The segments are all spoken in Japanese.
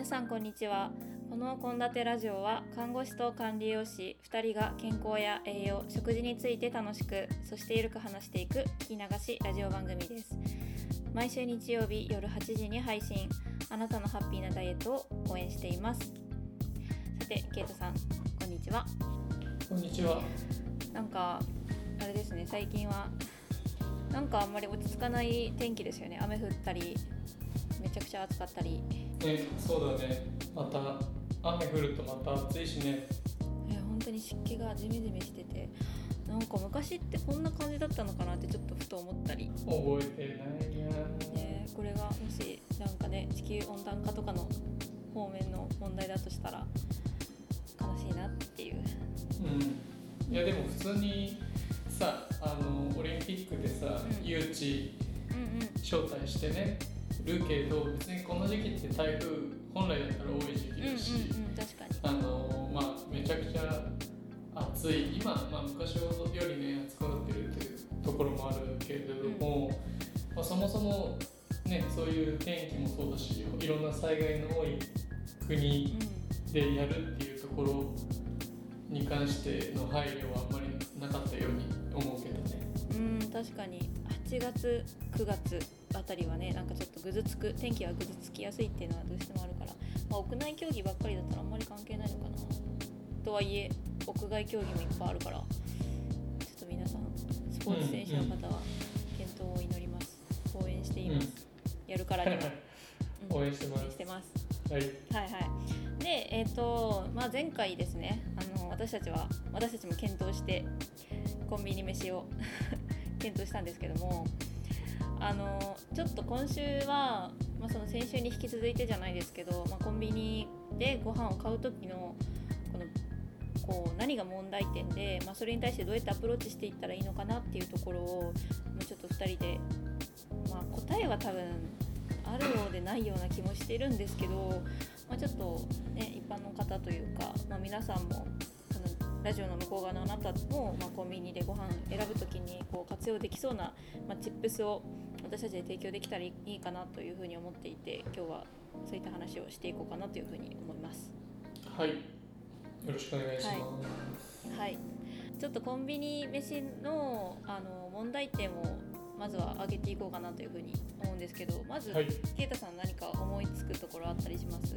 皆さんこんにちは。この献立ラジオは看護師と管理栄養士2人が健康や栄養食事について楽しくそしてゆるく話していく聞き流しラジオ番組です。毎週日曜日夜8時に配信あなたのハッピーなダイエットを応援しています。さてケイトさんこんにちは。こんにちは。なんかあれですね最近はなんかあんまり落ち着かない天気ですよね。雨降ったりめちゃくちゃ暑かったりね、そうだね。また雨降るとまた暑いしね。いや本当に湿気がジメジメしててなんか昔ってこんな感じだったのかなってちょっとふと思ったり、覚えてないや。ね、これがもしなんかね地球温暖化とかの方面の問題だとしたら悲しいなっていううん。いやでも普通にさ、あのオリンピックでさ、うん誘致招待してね。るけど別にこの時期って台風本来だったら多い時期うんうんだし、うん。確かにあのまあめちゃくちゃ暑い今、まあ、昔よりね暑くなってるっていうところもあるけれども、まあ、そもそもねそういう天気もそうだしいろんな災害の多い国でやるっていうところに関しての配慮はあんまりなかったように。思うけどね。うん、うん、確かに。8月9月あたりはねなんかちょっとぐずつく天気がぐずつきやすいっていうのはどうしてもあるから、まあ、屋内競技ばっかりだったらあんまり関係ないのかな。とはいえ屋外競技もいっぱいあるからちょっと皆さんスポーツ選手の方は健闘を祈ります。応援しています、やるからには、うん応援してます。はい、はいはい。でえっ、とまあ前回ですねあの私たちは私たちも検討してコンビニ飯を 検討したんですけどもあのちょっと今週は、まあ、その先週に引き続いてじゃないですけど、まあ、コンビニでご飯を買う時のこのこう何が問題点で、まあ、それに対してどうやってアプローチしていったらいいのかなっていうところをもうちょっと2人で、まあ、答えは多分あるようでないような気もしてるんですけど、まあ、ちょっとね一般の方というか、まあ、皆さんもそのラジオの向こう側のあなたも、まあ、コンビニでご飯選ぶ時にこう活用できそうな、ま、チップスを私たちで提供できたらいいかなというふうに思っていて今日はそういった話をしていこうかなというふうに思います。はい、よろしくお願いします。はい、ちょっとコンビニ飯のあの問題点をまずは上げていこうかなというふうに思うんですけどまず、はい。ケイタさん何か思いつくところあったりします？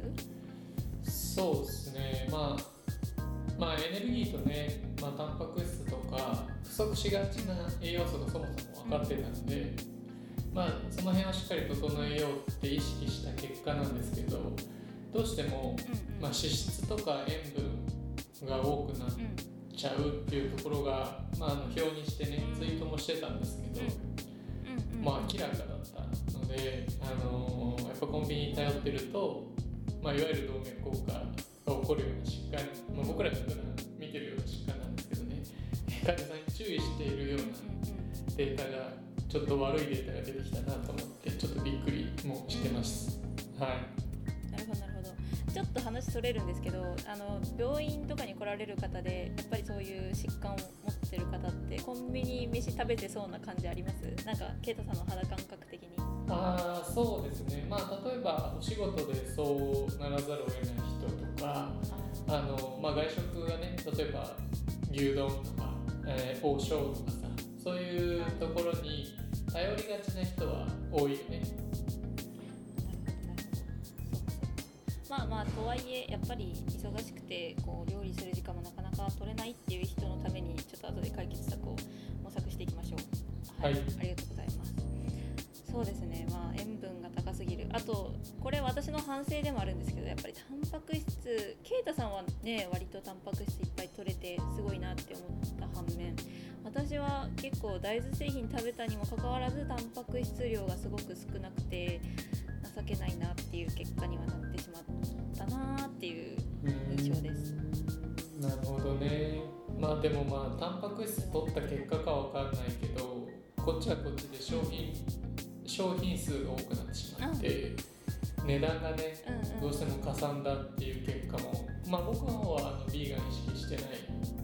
そうですね、まあ、まあエネルギーとね、まあ、タンパク質とか不足しがちな栄養素がそもそも分かってたので、まあ、その辺をしっかり整えようって意識した結果なんですけどどうしても、まあ、脂質とか塩分が多くなっうんちゃうっていうところが、まあ、あの表にしてねツイートもしてたんですけど、まあ、明らかだったので、あのーやっぱコンビニに頼ってると、まあ、いわゆる動脈硬化が起こるような疾患、まあ、僕らが普段見てるような疾患なんですけどね。患者さんに注意しているようなデータがちょっと悪いデータが出てきたなと思ってちょっとびっくりもしてます。はい。なるほどなるほど。ちょっと話それるんですけどあの病院とかに来られる方でやっぱりそういう疾患を持ってる方ってコンビニ飯食べてそうな感じあります？なんかケイタさんの肌感覚的に。あーそうですね、まあ、例えばお仕事でそうならざるを得ない人とかあの、まあ、外食がね例えば牛丼とか、えー王将とかさそういうところに頼りがちな人は多いよね。まあまあとはいえやっぱり忙しくてこう料理する時間もなかなか取れないっていう人のためにちょっと後で解決策を模索していきましょう。はい。ありがとうございますそうですねまあ塩分が高すぎるあとこれ私の反省でもあるんですけどやっぱりタンパク質ケイタさんはね割とタンパク質いっぱい取れてすごいなって思った反面私は結構大豆製品食べたにもかかわらずタンパク質量がすごく少なくて情けないなっていう結果にはなってしまったなっていう印象です。なるほどね。まあでもまあタンパク質取った結果かわかんないけどこっちはこっちで商品商品数が多くなってしまって、値段がねうんうん。どうしてもかさんだっていう結果もまあ僕の方はあのビーガン意識してない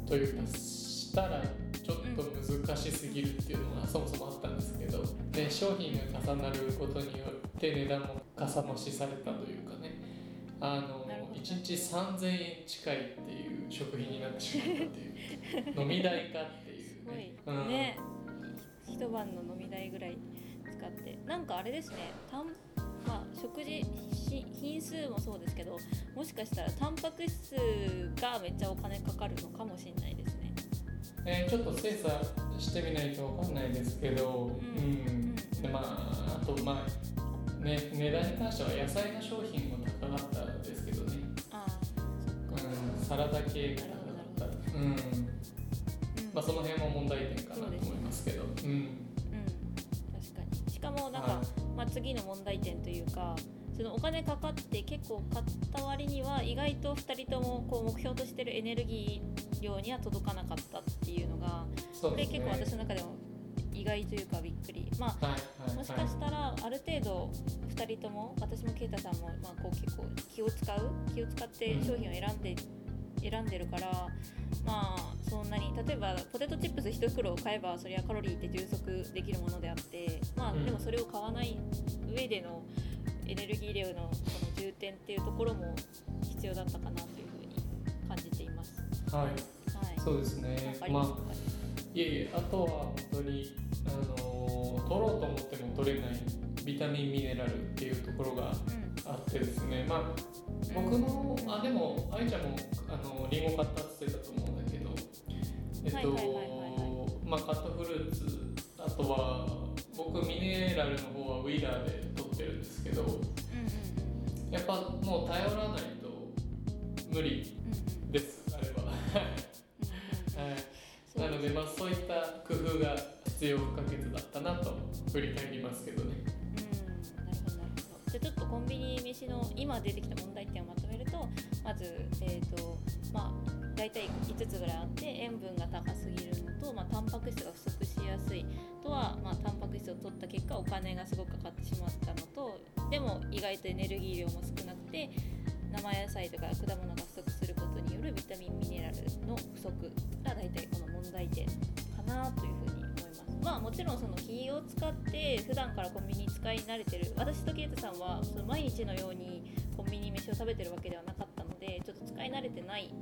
というかしたらちょっと難しすぎるっていうのがそもそもあったんですけど、で商品が重なることによって値段もかさ増しされたというかね。あのなるほど1日3000円近いっていう食費になってしまったっていう。飲み代かっていうすごいね。うん。ね一晩の飲み代ぐらい使って。なんかあれですね。たんまあ食事し品数もそうですけどもしかしたらタンパク質がめっちゃお金かかるのかもしれないですね。えーちょっと精査してみないとわかんないですけど、ううん。んでまああとまあね値段に関しては野菜の商品も高かったですけどね、ああそっかうん、サラダ系が高かったうんうん。まあその辺も問題点かなと思いますけど。うんもなんか、はい。まあ、次の問題点というかそのお金かかって結構買った割には意外と2人ともこう目標としてるエネルギー量には届かなかったっていうのがこれ結構私の中でも意外というかびっくり。まはいはいあもしかしたらある程度2人とも私も啓太さんもまあこう結構気を使う気を使って商品を選んで、選んでるからまあそんなに例えばポテトチップス1袋を買えばそれはカロリーって充足できるものであってまあうん。でもそれを買わない上でのエネルギー量のこの重点っていうところも必要だったかなというふうに感じています。はい。はい。そうですね。まあいえいえあとは本当にあのー取ろうと思っても取れないビタミンミネラルっていうところがあってですね。まあ僕のあでも愛ちゃんもあのリンゴ買ったって言ってたと思うんだけどえっとまあカットフルーツあとは僕ミネラルの方はウィダーで取ってるんですけどうんうんうん。やっぱもう頼らないと無理うんうんですあれは。はい。なので、まあ、そういった工夫が必要不可欠だったなと振り返りますけどね。うん、なるほどなるほど。じゃあちょっとコンビニ飯の今出てきた問題とまずえっ、とまあ大体5つぐらいあって塩分が高すぎるのと、まあ、タンパク質が不足しやすいとは、まあ、タンパク質を取った結果お金がすごくかかってしまったのとでも意外とエネルギー量も少なくて生野菜とか果物が不足することによるビタミンミネラルの不足が大体この問題点かなというふうに思います。まあもちろんその気を使って普段からコンビニ使い慣れてる私とケイトさんはその毎日のようにンビニ飯を食べてるわけではなかったのでちょっと使い慣れてない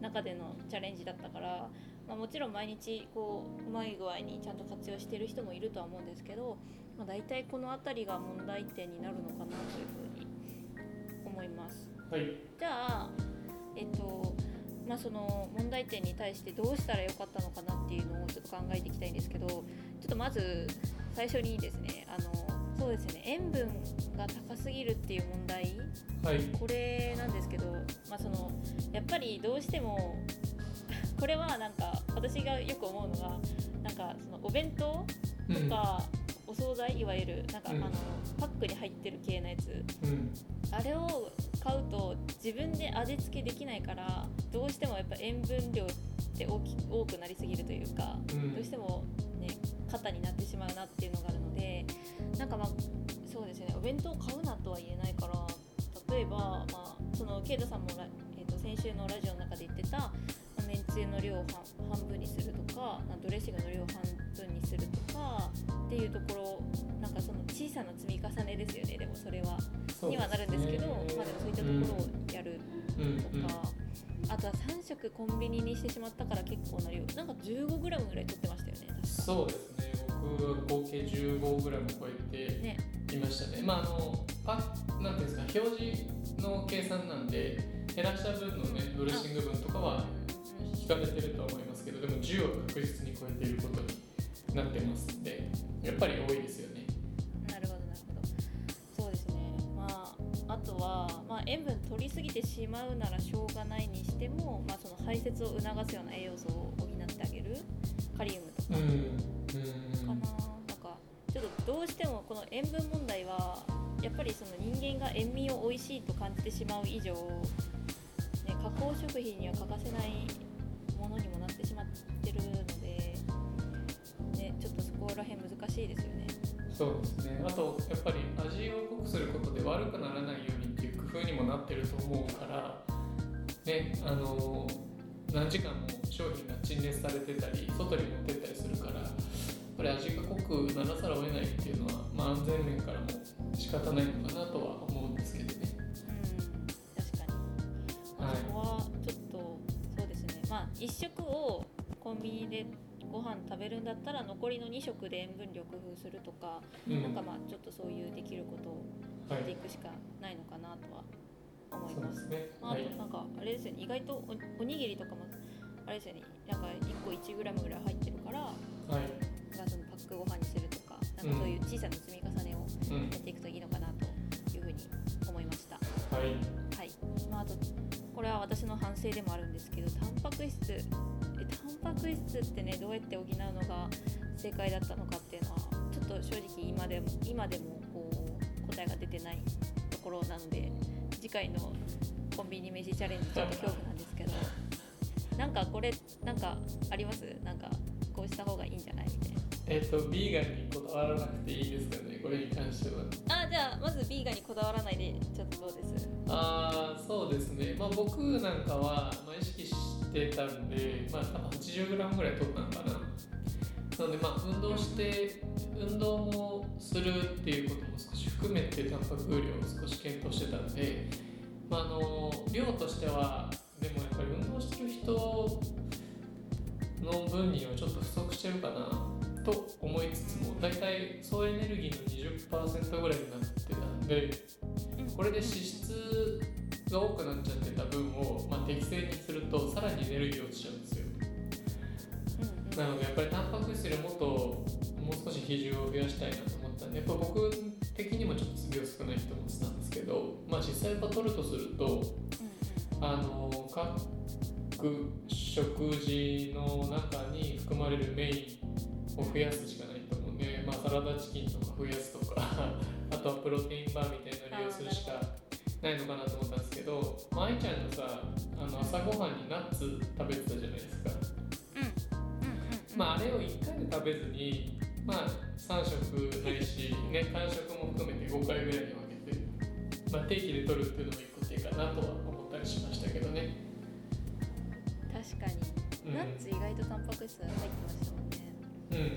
中でのチャレンジだったから、まあ、もちろん毎日こううまい具合にちゃんと活用してる人もいるとは思うんですけど、まあ、大体この辺りが問題点になるのかなというふうに思います。はい。じゃあ、えっとまあ、その問題点に対してどうしたらよかったのかなっていうのをちょっと考えていきたいんですけどちょっとまず最初にですねあのそうですね。塩分が高すぎるっていう問題。はい。これなんですけど、まあ、そのやっぱりどうしても これはなんか私がよく思うのがなんかそのお弁当とか、お惣菜いわゆるなんか、うん。あのパックに入ってる系のやつ。うん。あれを買うと自分で味付けできないからどうしてもやっぱ塩分量って大き多くなりすぎるというか、うん。どうしてもね肩になってしまうなっていうのがあるのでなんかまあそうですね。お弁当を買うなとは言えないから例えば、まあ、そのケイトさんもラ、えー、と先週のラジオの中で言ってた、まあめんつゆの量を半半分にするとかまあドレッシングの量を半分にするとかっていうところなんかその小さな積み重ねですよね。でもそれは。にはなるんですけど、まあ、でもそういったところをやるうんとか、あとは3食コンビニにしてしまったから結構な量。なんか 15g ぐらい取ってましたよね確か。そうですね。僕は合計 15g 超えてね。いましたね。まああのパなんていうんですか表示の計算なんで減らした分のねドレッシング分とかは引かれてるとは思いますけど、でも10は確実に超えていることになってますんで、やっぱり多いですよね。なるほどなるほど。そうですね。まああとは、まあ、塩分取りすぎてしまうならしょうがないにしても、まあ、その排泄を促すような栄養素を補ってあげる。カリウムしてもこの塩分問題はやっぱりその人間が塩味を美味しいと感じてしまう以上、ね、加工食品には欠かせないものにもなってしまってるので、ね、ちょっとそこら辺難しいですよね。そうですね。あとやっぱり味を濃くすることで悪くならないようにっていう工夫にもなってると思うから、ね、あの何時間も商品が陳列されてたり外に持ってぱり味が濃くならざるを得ないっていうのは、まあ、安全面からも仕方ないのかなとは思うんですけどね。うん、確かに、そこはちょっとそうですね、まあ、1食をコンビニでご飯食べるんだったら残りの2食で塩分量工夫するとか、うん、なんかまあちょっとそういうできることをやっていくしかないのかなとは思います。はいすね。まあ、となんかあれですよね、意外とおにぎりとかもあれですよね、なんか1個 1g ぐらい入ってるから、はい、なんかそのパックご飯にするとかなんかそういう小さな積み重ねをうんやっていくといいのかなというふうに思いました。はいはい。まあ、あとこれは私の反省でもあるんですけどタンパク質えタンパク質ってねどうやって補うのが正解だったのかっていうのはちょっと正直今でも今でもこう答えが出てないところなので次回のコンビニ飯チャレンジちょっと恐怖なんですけどなんかこれなんかあります？なんかこうした方がいいんじゃない？みたいな。えっ、とビーガンにこだわらなくていいですかね？これに関しては。あじゃあまずビーガンにこだわらないでちょっとどうです？ああそうですね。まあ僕なんかは、まあ、意識してたんでまあ多分 80g ぐらい取ったのかな。なのでまあ運動して運動もするっていうことも少し含めてタンパク量を少し検討してたんで、まあ、あの量としてはでもやっぱり運動してる人の分にはちょっと不足してるかなと思いつつも大体総エネルギーの20%ぐらいになってたんでこれで脂質が多くなっちゃってた分を、まあ、適正にするとさらにエネルギー落ちちゃうんですよ。なのでやっぱりタンパク質よりもっともう少し比重を増やしたいなと思ったんでやっぱ僕的にもちょっと量少ないと思ってたんですけどまあ実際やっぱ取るとするとあの各食事の中に含まれるメインを増やすしかないと思うんで、まあ、サラダチキンとか増やすとか あとはプロテインバーみたいなの利用するしかないのかなと思ったんですけど、まあ、愛ちゃんのさあの朝ごはんにナッツ食べてたじゃないですか、うんうんうんまあ、あれを1回で食べずに、まあ、3食ないし、ね、間食も含めて5回ぐらいに分けて、まあ、定期で取るっていうのも1個手かなとは思ったりしましたけどね。確かに、うん。ナッツ意外とタンパク質入ってましたうんうんうん。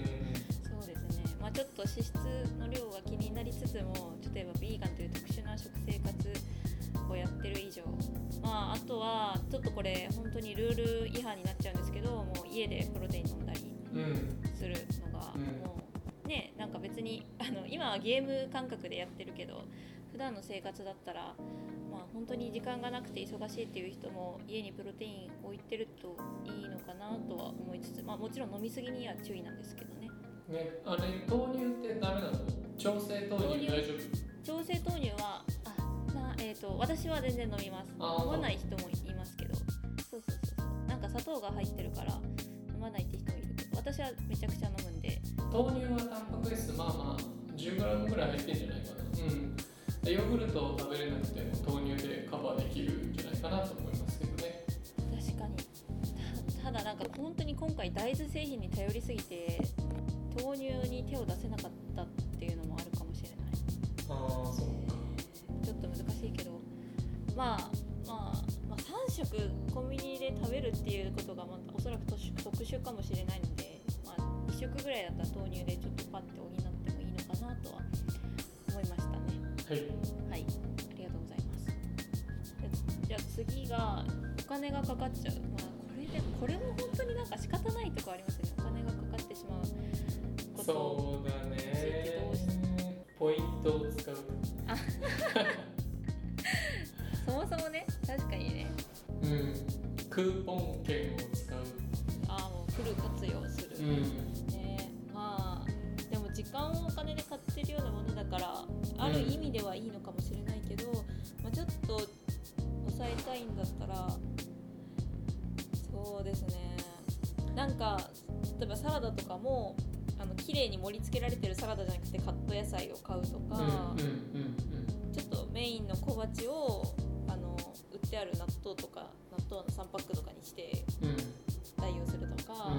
そうですね。まあちょっと脂質の量が気になりつつも例えばビーガンという特殊な食生活をやってる以上。まああとはちょっとこれ本当にルール違反になっちゃうんですけどもう家でプロテイン飲んだりうんするのが、うん。もうねなんか別にあの今はゲーム感覚でやってるけど普段の生活だったらまあ本当に時間がなくて忙しいっていう人も家にプロテイン置いてるといいのかなとは思いつつまあもちろん飲みすぎには注意なんですけどね。ね、あれ豆乳ってダメなの？調整豆乳大丈調整豆乳はあな、えー、と私は全然飲みます。飲まない人もいますけど。そうそうそうそう。なんか砂糖が入ってるから飲まないって人もいるけど。私はめちゃくちゃ飲むんで。夫豆乳はタンパク質まあまあ 10g ぐらい入ってんじゃないかな。うん。でヨーグルトを食べれなくても豆乳でカバーできるんじゃないかなと思いますけどね。確かに。たただなんか本当に今回大豆製品に頼りすぎて豆乳に手を出せなかったっていうのもあるかもしれない。ああそうか。ちょっと難しいけどまあまあ、まあ、3食コンビニで食べるっていうことがまたおそらく特殊特殊かもしれないので、まあ、2食ぐらいだったら豆乳でちょっとパッて補ってはい。はい。ありがとうございます。じゃあ次がお金がかかっちゃう。まあこれでこれも本当になんか仕方ないとこありますよね。お金がかかってしまうこと。そうだね。ポイントを使う。そもそもね確かにね。うん。クーポン券味ではいいのかもしれないけど、まあ、ちょっと抑えたいんだったらそうですね。なんか例えばサラダとかもあの綺麗に盛り付けられてるサラダじゃなくてカット野菜を買うとか、ちょっとメインの小鉢をあの売ってある納豆とか納豆の3パックとかにして代用するとか。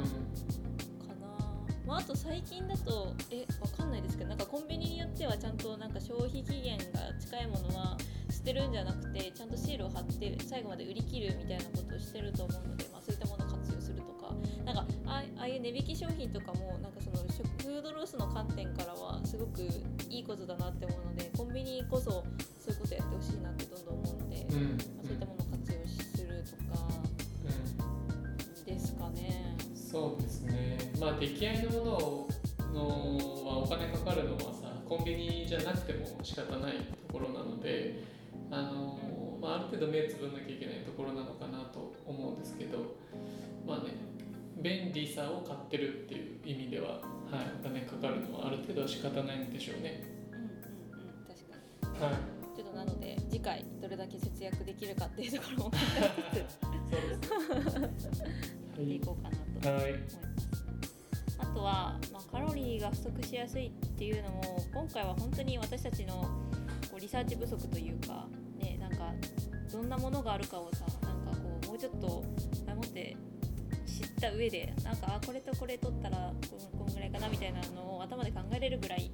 まあ、あと最近だとえわかんないですけどなんかコンビニによってはちゃんとなんか消費期限が近いものは捨てるんじゃなくてちゃんとシールを貼って最後まで売り切るみたいなことをしてると思うので、まあ、そういったものを活用するとか。なんかあああいう値引き商品とかもなんかその食フードロスの観点からはすごくいいことだなって思うのでコンビニこそそういうことやってほしいなってどんどん思うので、うん。うんまあ、そういったものを活用するとかですそうですねまあ出来合いのもののはお金かかるのはさコンビニじゃなくても仕方ないところなのであの、まあ、ある程度目つぶんなきゃいけないところなのかなと思うんですけどまあね便利さを買ってるっていう意味では、はい、お金かかるのはある程度は仕方ないんでしょうね。うんうんうん確かにはい、ちょっとなので次回どれだけ節約できるかっていうところも考 そうです。えていこうかなとはい、はい、思います。あとは、まあ、カロリーが不足しやすいっていうのも今回は本当に私たちのこうリサーチ不足というか、ね、なんかどんなものがあるかをさなんかこうもうちょっと前もって知った上でなんかあこれとこれ取ったらこんぐらいかなみたいなのを頭で考えれるぐらい、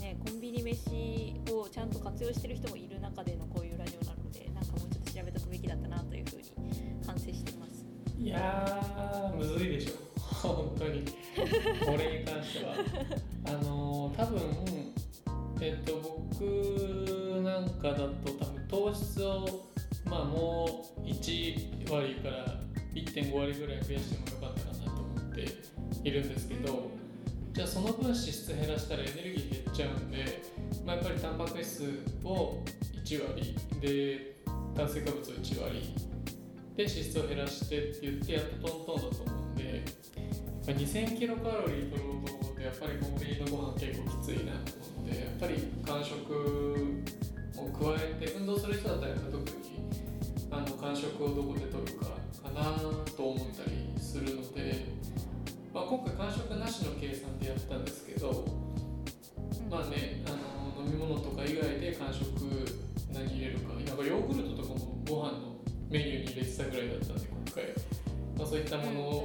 ね、コンビニ飯をちゃんと活用してる人もいる中でのこういうラジオなのでなんかもうちょっと調べとくべきだったなというふうに反省してます。いやーむずいでしょ 本当にこれに関してはあのー多分えっと僕なんかだと多分糖質をまあもう1割から1.5割ぐらい増やしてもよかったかなと思っているんですけどじゃあその分脂質減らしたらエネルギー減っちゃうんで、まあ、やっぱりタンパク質を1割で炭水化物を1割で脂質を減らしてって言ってやっとトントンだと思うんで、まあ、2000キロカロリー取ろうと思うとやっぱりコンビニのご飯結構きついなと思うのでやっぱり間食を加えて運動する人だったら特にあの間食をどこで取るかかなと思ったりするので、まあ、今回間食なしの計算でやったんですけどまあねあの飲み物とか以外で間食何入れるかなんかヨーグルトとかもご飯のメニューに入れてたぐらいだったんで今回、まあ、そういったものを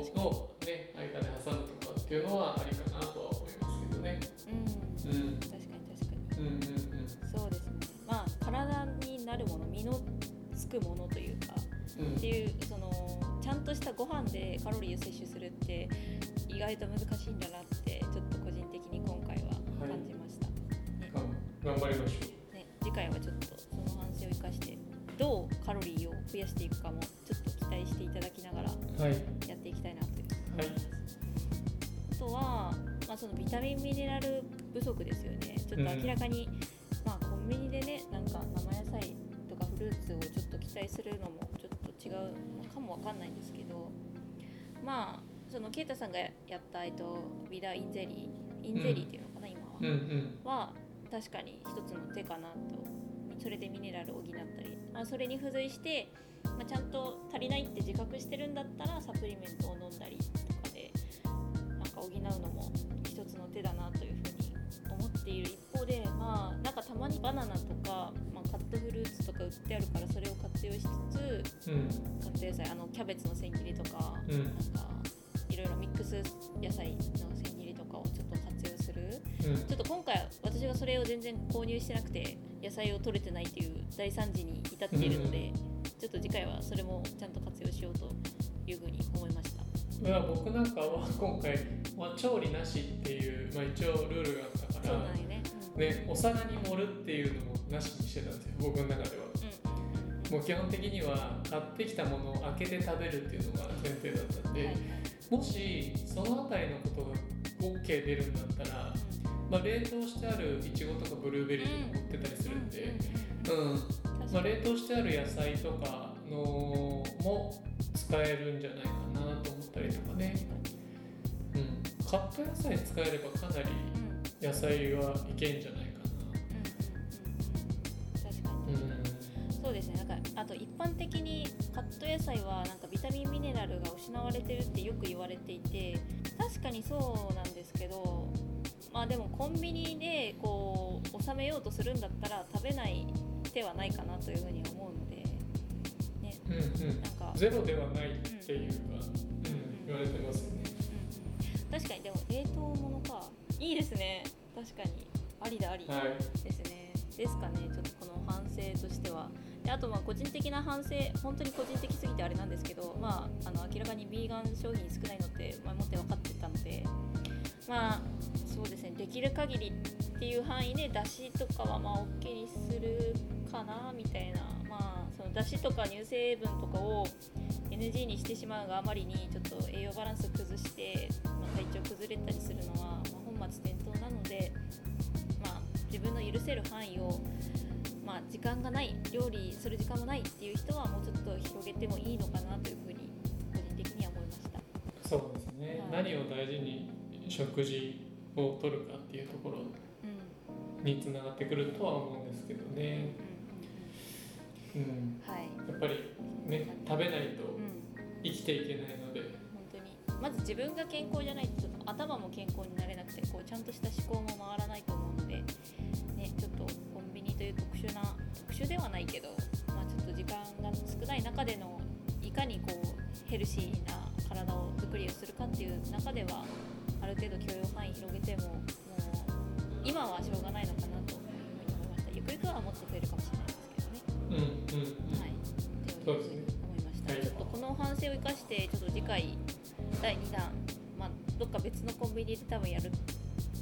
頑張りましょね、次回はちょっとその反省を生かしてどうカロリーを増やしていくかもちょっと期待していただきながらうはい。やっていきたいなと思います、あとは、まあ、そのビタミンミネラル不足ですよね。ちょっと明らかに、まあコンビニでねなんか生野菜とかフルーツをちょっと期待するのもちょっと違うのかもわかんないんですけどまあそのケイタさんがやった、えっと、ビダインゼリーインゼリーっていうのかな、今は、うんうん。は確かに一つの手かなと。それでミネラルを補ったり、まあ、それに付随して、まあ、ちゃんと足りないって自覚してるんだったらサプリメントを飲んだりとかでなんか補うのも一つの手だなというふうに思っている。一方でまあなんかたまにバナナとか、まあ、カットフルーツとか売ってあるからそれを活用しつつうん。カット野菜あのキャベツの千切りとかうん。なんかいろいろミックス野菜の千切りうん。ちょっと今回私がそれを全然購入してなくて野菜を取れてないっていう大惨事に至っているので、ちょっと次回はそれもちゃんと活用しようというふうに思いました。いや僕なんかは今回、まあ、調理なしっていう、まあ、一応ルールがあったからそうなんよね。ね、お皿に盛るっていうのもなしにしてたんですよ僕の中では。うん。うんもう基本的には買ってきたものを開けて食べるっていうのが前提だったんで、はいもしその辺りのことが OK 出るんだったら、まあ、冷凍してあるいちごとかブルーベリーとか売ってたりするんで、うんまあ、冷凍してある野菜とかのも使えるんじゃないかなと思ったりとかね、うん、カット野菜使えればかなり野菜はいけんじゃないか確かな。に。うん。そうですね。なんかあと一般的にカット野菜はなんかビタミンミネラルが失われてるってよく言われていて確かにそうなんですけどまあでもコンビニでこう収めようとするんだったら食べない手はないかなというふうに思うのでね。うんうん。なんか。ゼロではないっていうか、うん、言われてますよね。確かにでも冷凍ものか。いいですね。確かに。ありだあり。はい。ですね。ですかね。ちょっとこの反省としては。であとまあ個人的な反省。本当に個人的すぎてあれなんですけどまああの明らかにビーガン商品少ないのって前もって分かってたのでまあそうですねできる限りっていう範囲で出汁とかはまあ OK にするかなみたいな。まあその出汁とか乳成分とかを NG にしてしまうがあまりにちょっと栄養バランス崩して、まあ、体調崩れたりするのは、まあ、本末転倒なので、まあ、自分の許せる範囲を、まあ、時間がない料理する時間もないっていう人はもうちょっと広げてもいいのかなというふうに個人的には思いました。そうですね、はい、何を大事に食事をとるかっていうところうん。につながってくるとは思うんですけどね、うん。うん、はい、やっぱりね食べないとうん。生きていけないので、本当に。まず自分が健康じゃないとちょっと頭も健康になれなくてこうちゃんとした思考も回らないと思うので、ね、ちょっとコンビニという特殊な特殊ではないけど、まあ、ちょっと時間が少ない中でのいかにこうヘルシーな体を作りをするかっていう中ではある程度許容範囲広げてももう今はしょうがないのかなというふうに思いました。ゆくゆくはもっと増えるかもしれないですけどね。うんうんうん。はい、そうですね。思いました、はいちょっとこの反省を生かしてちょっと次回第2弾、まあ、どっか別のコンビニで多分やる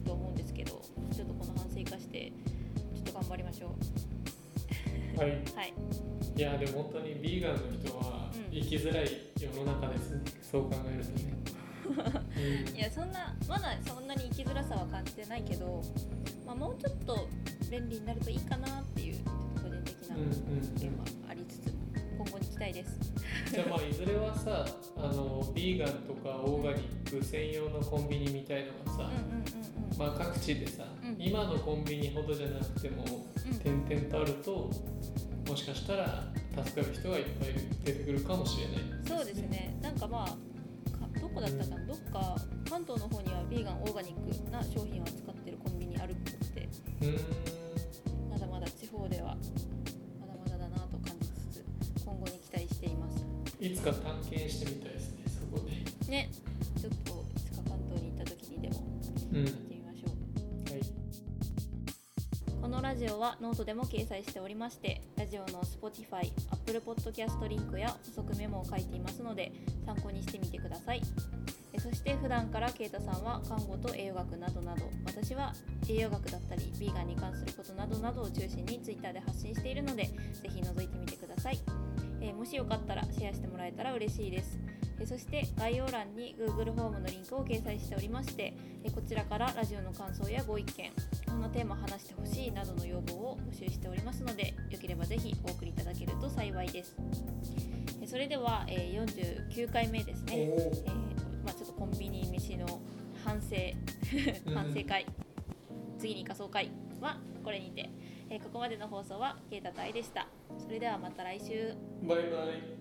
と思うんですけどちょっとこの反省生かしてちょっと頑張りましょう。はい。はい。いやでも本当にビーガンの人はうん。生きづらい世の中ですね、そう考えるとね、うんいやそんなまだそんなに生きづらさは感じてないけど、まあ、もうちょっと便利になるといいかなっていう個人的な意見はありつつも今後に期待です。じゃあまあいずれはさあのビーガンとかオーガニック専用のコンビニみたいのがさ、まあ、各地でさ、うん。今のコンビニほどじゃなくてもうん。点々とあるともしかしたら助かる人がいっぱい出てくるかもしれないそうですね。なんかまあかどこだったかな？どっか関東の方にはビーガンオーガニックな商品を扱ってるコンビニあるっぽくて。まだまだ地方ではまだまだだなと感じつつ今後に期待しています。いつか探検してみたいですねそこで。ねジオはノートでも掲載しておりましてラジオの Spotify、Apple Podcast リンクや補足メモを書いていますので参考にしてみてください。そして普段からケイタさんは看護と栄養学などなど私は栄養学だったりヴィーガンに関することなどなどを中心に Twitter で発信しているのでぜひ覗いてみてください。えーもしよかったらシェアしてもらえたら嬉しいです。えーそして概要欄に Google フォームのリンクを掲載しておりましてえーこちらからラジオの感想やご意見こんなテーマ話してほしいなどの要望を募集しておりますのでよければぜひお送りいただけると幸いです。えーそれでは、えー49回目ですね、おえーまあ、ちょっとコンビニ飯の反省うん 反省会、次に仮想会はこれにて、えーここまでの放送はケイタとアイでした。それではまた来週。バイバイ。